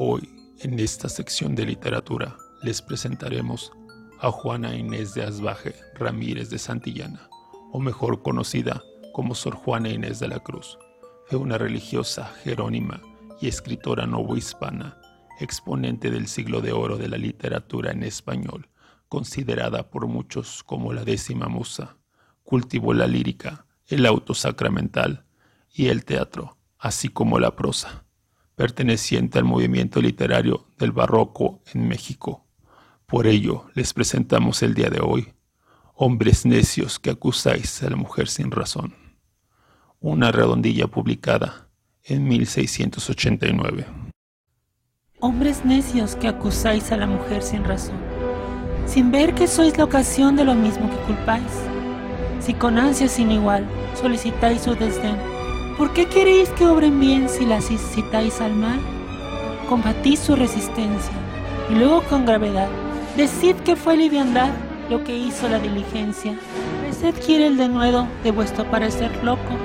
Hoy, en esta sección de literatura, les presentaremos a Juana Inés de Asbaje Ramírez de Santillana, o mejor conocida como Sor Juana Inés de la Cruz. Fue una religiosa jerónima y escritora novohispana, exponente del siglo de oro de la literatura en español, considerada por muchos como la décima musa. Cultivó la lírica, el auto sacramental y el teatro, así como la prosa perteneciente al movimiento literario del barroco en México. Por ello, les presentamos el día de hoy, Hombres necios que acusáis a la mujer sin razón, una redondilla publicada en 1689. Hombres necios que acusáis a la mujer sin razón, sin ver que sois la ocasión de lo mismo que culpáis, si con ansia sin igual solicitáis su desdén, ¿Por qué queréis que obren bien si las incitáis al mal? Combatís su resistencia y luego con gravedad decid que fue liviandad lo que hizo la diligencia. Merced quiere el denuedo de vuestro parecer loco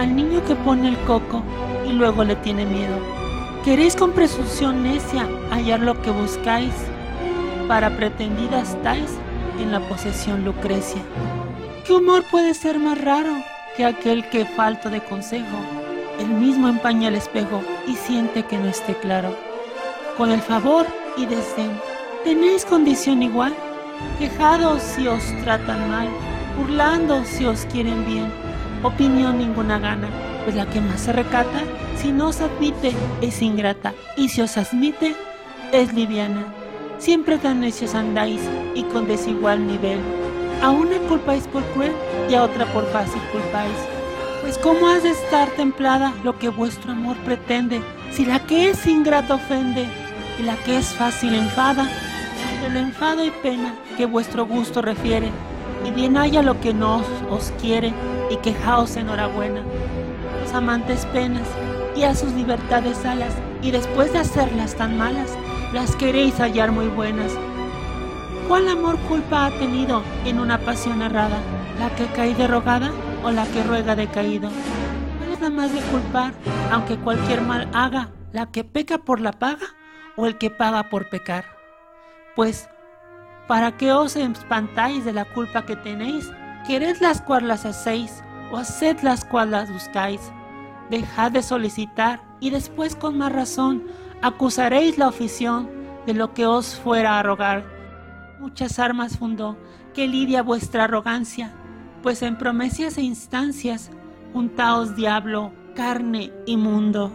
al niño que pone el coco y luego le tiene miedo. Queréis con presunción necia hallar lo que buscáis, para pretendida estáis en la posesión Lucrecia. ¿Qué humor puede ser más raro que aquel que falto de consejo, el mismo empaña el espejo y siente que no esté claro. Con el favor y desdén, ¿tenéis condición igual? Quejados si os tratan mal, burlando si os quieren bien, opinión ninguna gana, pues la que más se recata, si no os admite, es ingrata, y si os admite, es liviana. Siempre tan necios andáis y con desigual nivel a una culpáis por cruel y a otra por fácil culpáis. Pues cómo has de estar templada lo que vuestro amor pretende, si la que es ingrata ofende y la que es fácil enfada, el enfado y pena que vuestro gusto refiere, y bien haya lo que no os, quiere, y quejaos enhorabuena. Los amantes penas, y a sus libertades alas, y después de hacerlas tan malas, las queréis hallar muy buenas, ¿Cuál amor culpa ha tenido en una pasión errada? ¿La que cae derrogada o la que ruega decaído? ¿Cuál es la más de culpar, aunque cualquier mal haga? ¿La que peca por la paga o el que paga por pecar? Pues, ¿para qué os espantáis de la culpa que tenéis? ¿Queréis las cual las hacéis o haced las cual las buscáis? Dejad de solicitar y después con más razón acusaréis la ofición de lo que os fuera a rogar muchas armas fundó, que lidia vuestra arrogancia, pues en promesas e instancias juntaos diablo, carne y mundo.